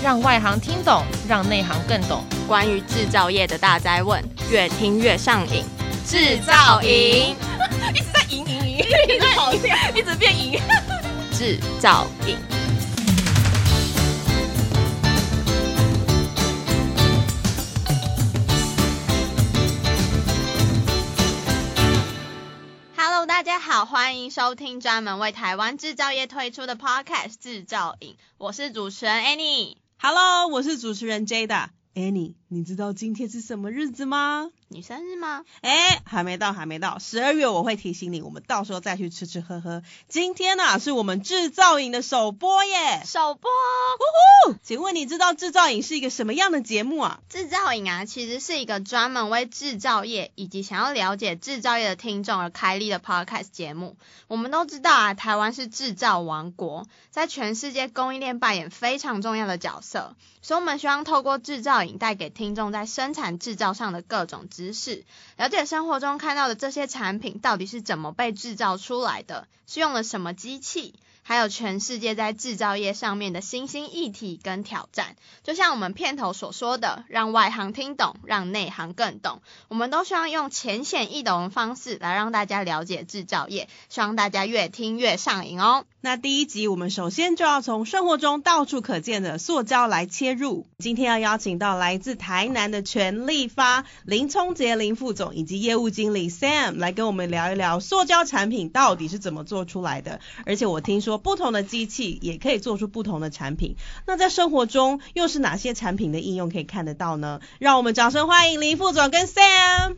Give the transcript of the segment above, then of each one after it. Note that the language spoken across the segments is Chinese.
让外行听懂，让内行更懂。关于制造业的大灾问，越听越上瘾。制造营 一直在赢赢赢，一直跑掉，一直变赢。制造营。Hello，大家好，欢迎收听专门为台湾制造业推出的 Podcast《制造营》，我是主持人 Annie。Hello，我是主持人 Jada。Annie，你知道今天是什么日子吗？你生日吗？哎，还没到，还没到。十二月我会提醒你，我们到时候再去吃吃喝喝。今天呢、啊，是我们制造营的首播耶！首播，呼呼！请问你知道制造营是一个什么样的节目啊？制造营啊，其实是一个专门为制造业以及想要了解制造业的听众而开立的 Podcast 节目。我们都知道啊，台湾是制造王国，在全世界供应链扮演非常重要的角色，所以我们希望透过制造营带给听众在生产制造上的各种知识，了解生活中看到的这些产品到底是怎么被制造出来的，是用了什么机器。还有全世界在制造业上面的新兴议题跟挑战，就像我们片头所说的，让外行听懂，让内行更懂。我们都希望用浅显易懂的方式来让大家了解制造业，希望大家越听越上瘾哦。那第一集我们首先就要从生活中到处可见的塑胶来切入。今天要邀请到来自台南的全力发林聪杰林副总以及业务经理 Sam 来跟我们聊一聊塑胶产品到底是怎么做出来的。而且我听说。不同的机器也可以做出不同的产品。那在生活中又是哪些产品的应用可以看得到呢？让我们掌声欢迎林副总跟 Sam。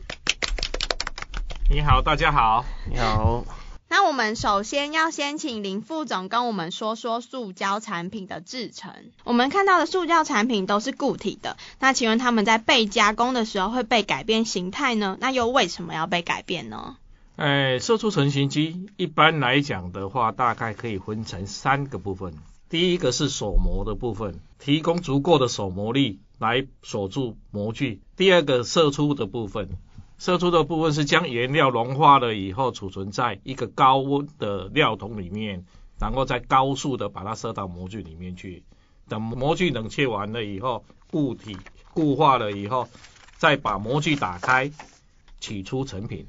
你好，大家好。你好。那我们首先要先请林副总跟我们说说塑胶产品的制成。我们看到的塑胶产品都是固体的，那请问他们在被加工的时候会被改变形态呢？那又为什么要被改变呢？哎，射出成型机一般来讲的话，大概可以分成三个部分。第一个是锁模的部分，提供足够的锁模力来锁住模具。第二个射出的部分，射出的部分是将原料融化了以后，储存在一个高温的料桶里面，然后再高速的把它射到模具里面去。等模具冷却完了以后，固体固化了以后，再把模具打开，取出成品。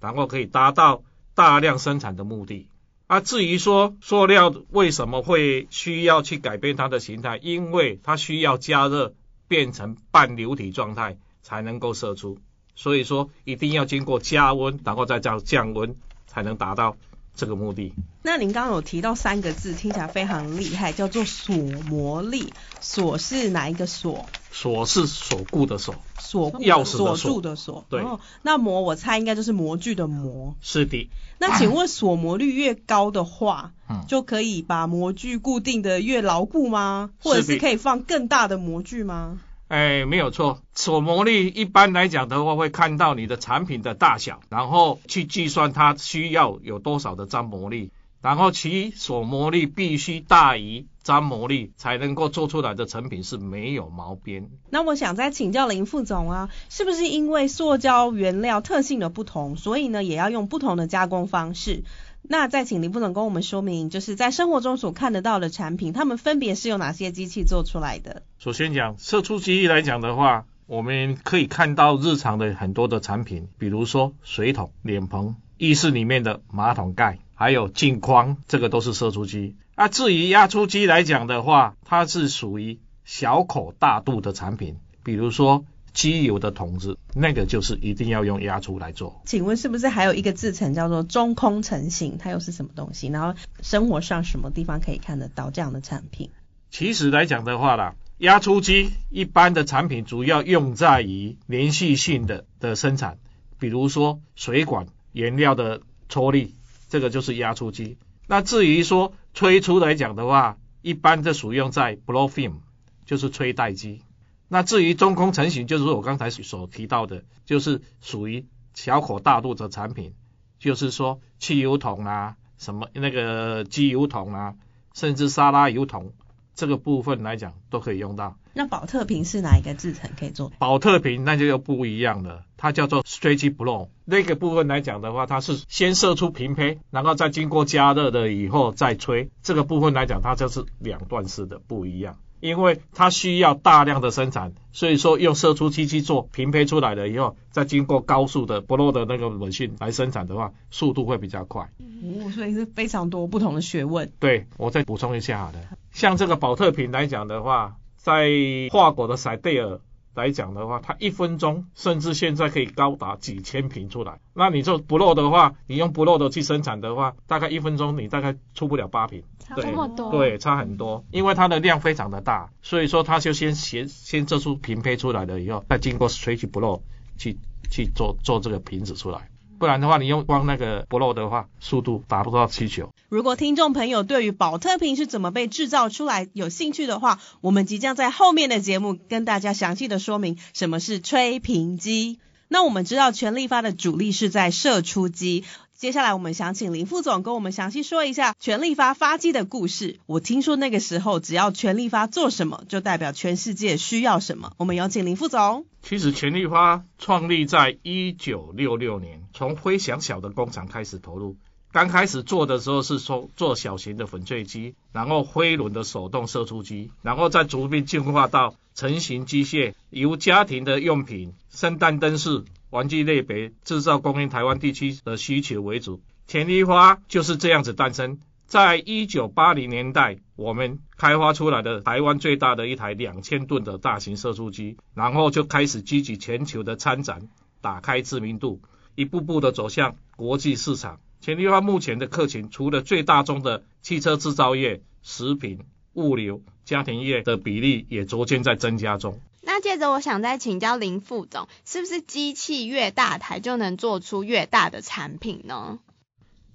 然后可以达到大量生产的目的。啊，至于说塑料为什么会需要去改变它的形态，因为它需要加热变成半流体状态才能够射出，所以说一定要经过加温，然后再降降温才能达到这个目的。那您刚刚有提到三个字，听起来非常厉害，叫做锁模力。锁是哪一个锁？锁是锁固的锁，锁钥匙的锁，锁住的锁。对。哦，那模我猜应该就是模具的模。是的。那请问锁模率越高的话，嗯，就可以把模具固定的越牢固吗？或者是可以放更大的模具吗？哎，没有错。锁模率一般来讲的话，会看到你的产品的大小，然后去计算它需要有多少的张模力。然后其所磨力必须大于张模力，才能够做出来的成品是没有毛边。那我想再请教林副总啊，是不是因为塑胶原料特性的不同，所以呢也要用不同的加工方式？那再请林副总跟我们说明，就是在生活中所看得到的产品，它们分别是由哪些机器做出来的？首先讲射出机来讲的话，我们可以看到日常的很多的产品，比如说水桶、脸盆、浴室里面的马桶盖。还有镜框，这个都是射出机。啊，至于压出机来讲的话，它是属于小口大肚的产品，比如说机油的桶子，那个就是一定要用压出来做。请问是不是还有一个制程叫做中空成型？它又是什么东西？然后生活上什么地方可以看得到这样的产品？其实来讲的话啦，压出机一般的产品主要用在于连续性的的生产，比如说水管原料的抽力。这个就是压出机。那至于说吹出来讲的话，一般的属用在 blow film，就是吹带机。那至于中空成型，就是我刚才所提到的，就是属于小口大肚的产品，就是说汽油桶啊，什么那个机油桶啊，甚至沙拉油桶。这个部分来讲都可以用到。那宝特瓶是哪一个制成可以做？宝特瓶那就又不一样了，它叫做 stretch blow。那个部分来讲的话，它是先射出瓶胚，然后再经过加热的以后再吹。这个部分来讲，它就是两段式的不一样。因为它需要大量的生产，所以说用射出机器做平胚出来了以后，再经过高速的 blow 的那个 machine 来生产的话，速度会比较快。哦，所以是非常多不同的学问。对，我再补充一下好了，像这个保特瓶来讲的话，在法国的塞贝尔。来讲的话，它一分钟甚至现在可以高达几千瓶出来。那你做 blow 的话，你用 blow 的去生产的话，大概一分钟你大概出不了八瓶。差这么多？对，差很多，因为它的量非常的大，所以说它就先先先做出瓶胚出来了以后，再经过 stretch blow 去去做做这个瓶子出来。不然的话，你用光那个 blow 的话，速度达不到七球。如果听众朋友对于宝特瓶是怎么被制造出来有兴趣的话，我们即将在后面的节目跟大家详细的说明什么是吹瓶机。那我们知道全力发的主力是在射出机。接下来，我们想请林副总跟我们详细说一下全力发发机的故事。我听说那个时候，只要全力发做什么，就代表全世界需要什么。我们有请林副总。其实全力发创立在一九六六年，从非常小的工厂开始投入。刚开始做的时候是说做小型的粉碎机，然后飞轮的手动射出机，然后再逐步进化到成型机械，由家庭的用品、圣诞灯饰。玩具类别制造供应台湾地区的需求为主，全力发就是这样子诞生。在一九八零年代，我们开发出来的台湾最大的一台两千吨的大型射出机，然后就开始积极全球的参展，打开知名度，一步步的走向国际市场。全力发目前的客群，除了最大宗的汽车制造业、食品、物流、家庭业的比例，也逐渐在增加中。那接着我想再请教林副总，是不是机器越大台就能做出越大的产品呢？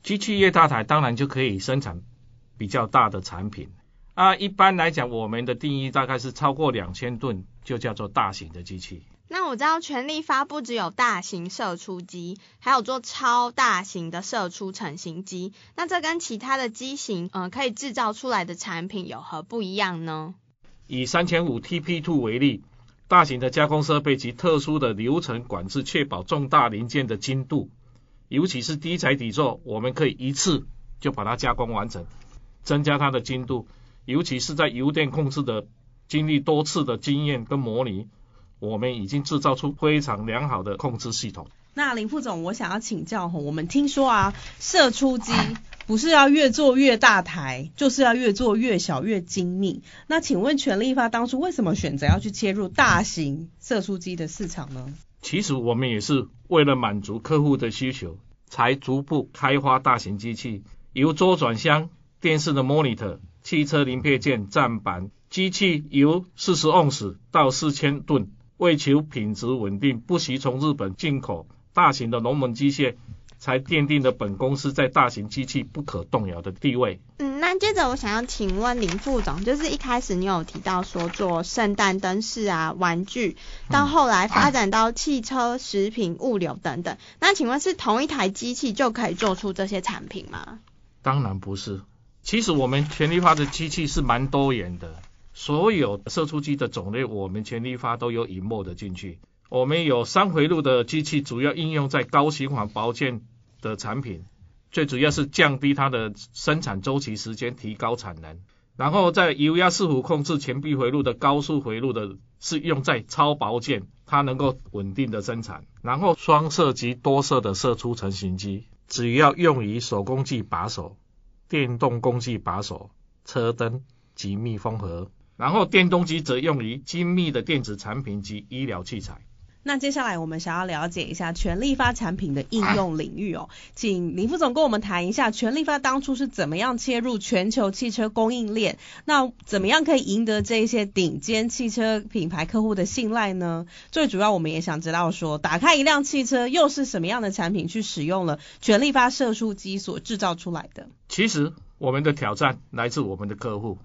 机器越大台，当然就可以生产比较大的产品。啊，一般来讲，我们的定义大概是超过两千吨就叫做大型的机器。那我知道全力发不只有大型射出机，还有做超大型的射出成型机。那这跟其他的机型，呃，可以制造出来的产品有何不一样呢？以三千五 TP2 为例。大型的加工设备及特殊的流程管制，确保重大零件的精度，尤其是低材底座，我们可以一次就把它加工完成，增加它的精度。尤其是在油电控制的，经历多次的经验跟模拟，我们已经制造出非常良好的控制系统。那林副总，我想要请教吼，我们听说啊，射出机 不是要越做越大台，就是要越做越小越精密。那请问全力发当初为什么选择要去切入大型射出机的市场呢？其实我们也是为了满足客户的需求，才逐步开发大型机器，由周转箱、电视的 monitor、汽车零配件、站板、机器由四十盎司到四千吨，为求品质稳定，不惜从日本进口。大型的龙门机械才奠定了本公司在大型机器不可动摇的地位。嗯，那接着我想要请问林副总，就是一开始你有提到说做圣诞灯饰啊、玩具，到后来发展到汽车、食品、物流等等，那请问是同一台机器就可以做出这些产品吗？当然不是，其实我们全力发的机器是蛮多元的，所有射出机的种类，我们全力发都有 involve 的进去。我们有三回路的机器，主要应用在高循环保健的产品，最主要是降低它的生产周期时间，提高产能。然后在油压伺服控制前臂回路的高速回路的，是用在超薄件，它能够稳定的生产。然后双射及多射的射出成型机，主要用于手工具把手、电动工具把手、车灯及密封盒。然后电动机则用于精密的电子产品及医疗器材。那接下来我们想要了解一下全力发产品的应用领域哦，请林副总跟我们谈一下全力发当初是怎么样切入全球汽车供应链，那怎么样可以赢得这一些顶尖汽车品牌客户的信赖呢？最主要我们也想知道说，打开一辆汽车又是什么样的产品去使用了全力发射出机所制造出来的？其实我们的挑战来自我们的客户，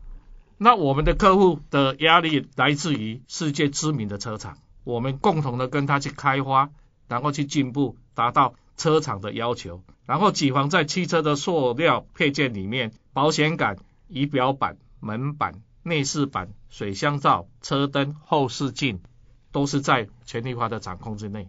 那我们的客户的压力来自于世界知名的车厂。我们共同的跟他去开发，然后去进步，达到车厂的要求，然后挤放在汽车的塑料配件里面，保险杆、仪表板、门板、内饰板、水箱罩、车灯、后视镜，都是在全力发的掌控之内。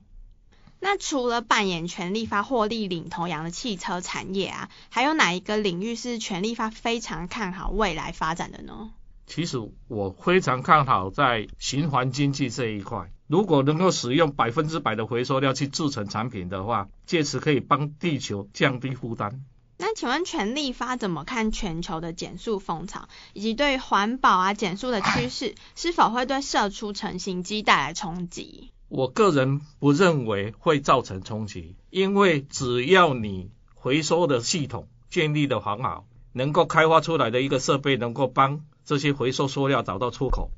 那除了扮演全力发获利领头羊的汽车产业啊，还有哪一个领域是全力发非常看好未来发展的呢？其实我非常看好在循环经济这一块，如果能够使用百分之百的回收料去制成产品的话，借此可以帮地球降低负担。那请问全力发怎么看全球的减速风潮，以及对于环保啊减速的趋势，是否会对射出成型机带来冲击？我个人不认为会造成冲击，因为只要你回收的系统建立的很好，能够开发出来的一个设备能够帮这些回收塑料找到出口，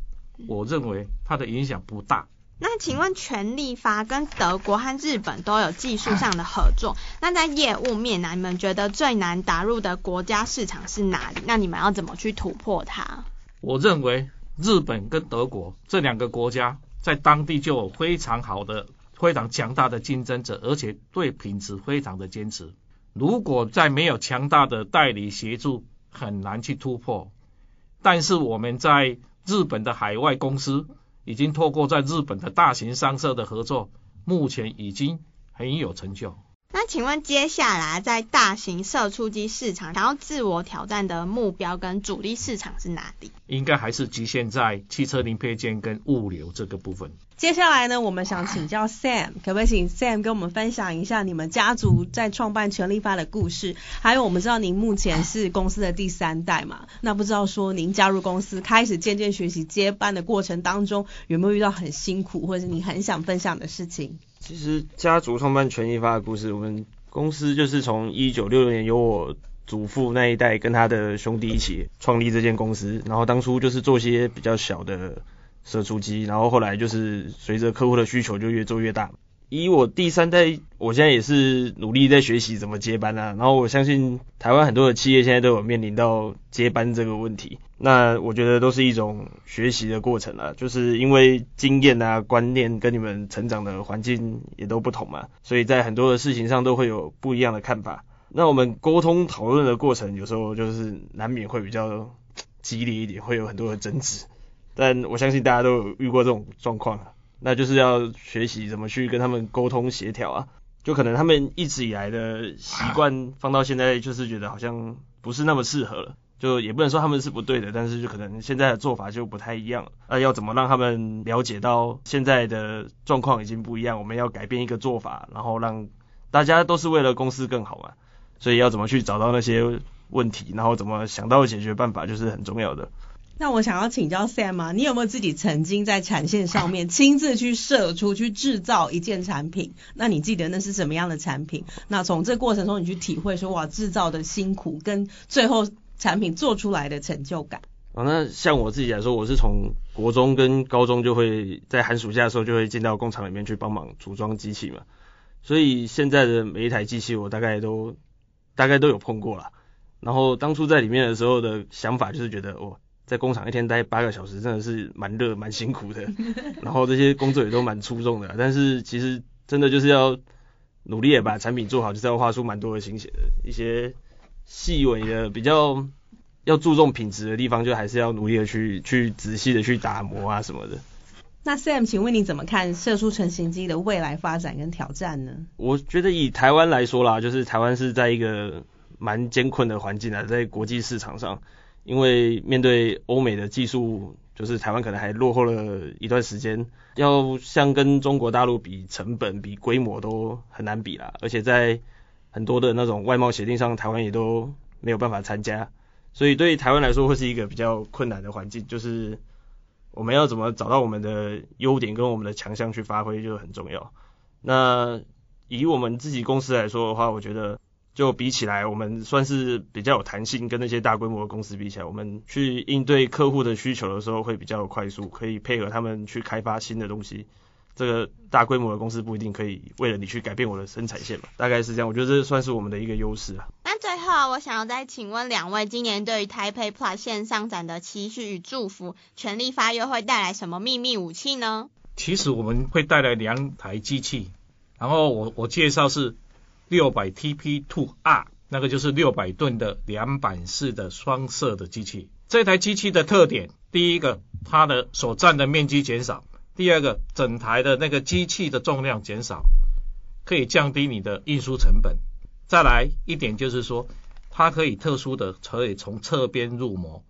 我认为它的影响不大。那请问全力发跟德国和日本都有技术上的合作，那在业务面呢？你们觉得最难打入的国家市场是哪里？那你们要怎么去突破它？我认为日本跟德国这两个国家在当地就有非常好的、非常强大的竞争者，而且对品质非常的坚持。如果在没有强大的代理协助，很难去突破。但是我们在日本的海外公司。已经透过在日本的大型商社的合作，目前已经很有成就。那请问接下来在大型射出机市场想要自我挑战的目标跟主力市场是哪里？应该还是局限在汽车零配件跟物流这个部分。接下来呢，我们想请教 Sam，可不可以请 Sam 跟我们分享一下你们家族在创办全力发的故事？还有我们知道您目前是公司的第三代嘛，那不知道说您加入公司开始渐渐学习接班的过程当中，有没有遇到很辛苦或者是你很想分享的事情？其实家族创办权益发的故事，我们公司就是从一九六六年由我祖父那一代跟他的兄弟一起创立这间公司，然后当初就是做些比较小的。射出机，然后后来就是随着客户的需求就越做越大。以我第三代，我现在也是努力在学习怎么接班啊。然后我相信台湾很多的企业现在都有面临到接班这个问题。那我觉得都是一种学习的过程啊，就是因为经验啊、观念跟你们成长的环境也都不同嘛，所以在很多的事情上都会有不一样的看法。那我们沟通讨论的过程，有时候就是难免会比较激烈一点，会有很多的争执。但我相信大家都有遇过这种状况，那就是要学习怎么去跟他们沟通协调啊。就可能他们一直以来的习惯放到现在，就是觉得好像不是那么适合了。就也不能说他们是不对的，但是就可能现在的做法就不太一样了。那要怎么让他们了解到现在的状况已经不一样，我们要改变一个做法，然后让大家都是为了公司更好嘛。所以要怎么去找到那些问题，然后怎么想到解决办法，就是很重要的。那我想要请教 Sam 啊，你有没有自己曾经在产线上面 亲自去射出去制造一件产品？那你记得那是什么样的产品？那从这过程中你去体会说，哇，制造的辛苦跟最后产品做出来的成就感。哦，那像我自己来说，我是从国中跟高中就会在寒暑假的时候就会进到工厂里面去帮忙组装机器嘛，所以现在的每一台机器我大概都大概都有碰过了。然后当初在里面的时候的想法就是觉得，哦。在工厂一天待八个小时，真的是蛮热蛮辛苦的，然后这些工作也都蛮出众的，但是其实真的就是要努力的把产品做好，就是要花出蛮多的心血的。一些细微的比较要注重品质的地方，就还是要努力的去去仔细的去打磨啊什么的。那 Sam，请问你怎么看射出成型机的未来发展跟挑战呢？我觉得以台湾来说啦，就是台湾是在一个蛮艰困的环境啊，在国际市场上。因为面对欧美的技术，就是台湾可能还落后了一段时间，要像跟中国大陆比成本、比规模都很难比啦。而且在很多的那种外贸协定上，台湾也都没有办法参加，所以对台湾来说会是一个比较困难的环境。就是我们要怎么找到我们的优点跟我们的强项去发挥就很重要。那以我们自己公司来说的话，我觉得。就比起来，我们算是比较有弹性，跟那些大规模的公司比起来，我们去应对客户的需求的时候会比较快速，可以配合他们去开发新的东西。这个大规模的公司不一定可以为了你去改变我的生产线嘛，大概是这样。我觉得这算是我们的一个优势啊。那最后，我想要再请问两位，今年对于 Taipei Plus 线上展的期许与祝福，全力发又会带来什么秘密武器呢？其实我们会带来两台机器，然后我我介绍是。六百 TP2R，那个就是六百吨的两板式的双色的机器。这台机器的特点，第一个，它的所占的面积减少；第二个，整台的那个机器的重量减少，可以降低你的运输成本。再来一点就是说，它可以特殊的可以从侧边入模，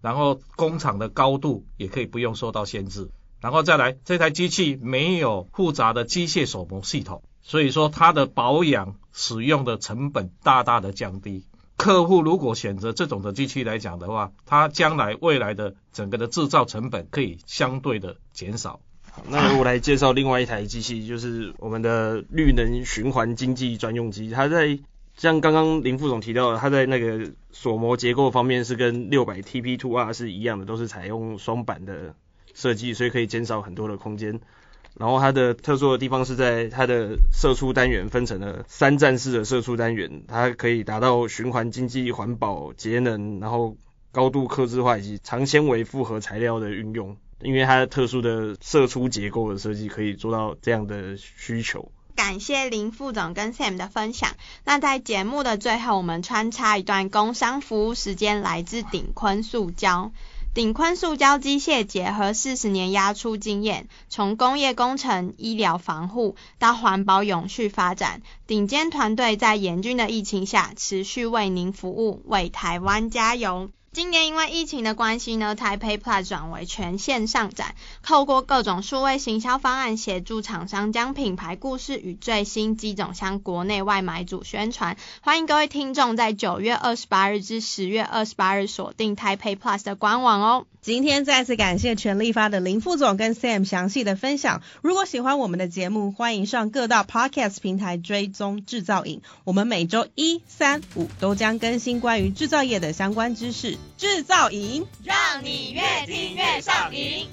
然后工厂的高度也可以不用受到限制，然后再来这台机器没有复杂的机械手模系统，所以说它的保养使用的成本大大的降低。客户如果选择这种的机器来讲的话，它将来未来的整个的制造成本可以相对的减少。那我来介绍另外一台机器，就是我们的绿能循环经济专用机。它在像刚刚林副总提到的，它在那个锁模结构方面是跟六百 TP2R 是一样的，都是采用双板的设计，所以可以减少很多的空间。然后它的特殊的地方是在它的射出单元分成了三站式的射出单元，它可以达到循环经济、环保、节能，然后高度客制化以及长纤维复合材料的运用。因为它的特殊的射出结构的设计，可以做到这样的需求。感谢林副总跟 Sam 的分享。那在节目的最后，我们穿插一段工商服务时间，来自鼎坤塑胶。鼎坤塑胶机械结合四十年压出经验，从工业工程、医疗防护到环保永续发展，顶尖团队在严峻的疫情下持续为您服务，为台湾加油。今年因为疫情的关系呢，Taipei Plus 转为全线上展，透过各种数位行销方案，协助厂商将品牌故事与最新机种向国内外买主宣传。欢迎各位听众在九月二十八日至十月二十八日锁定 tape plus 的官网哦。今天再次感谢全力发的林副总跟 Sam 详细的分享。如果喜欢我们的节目，欢迎上各大 Podcast 平台追踪制造瘾。我们每周一、三、五都将更新关于制造业的相关知识。制造营，让你越听越上瘾。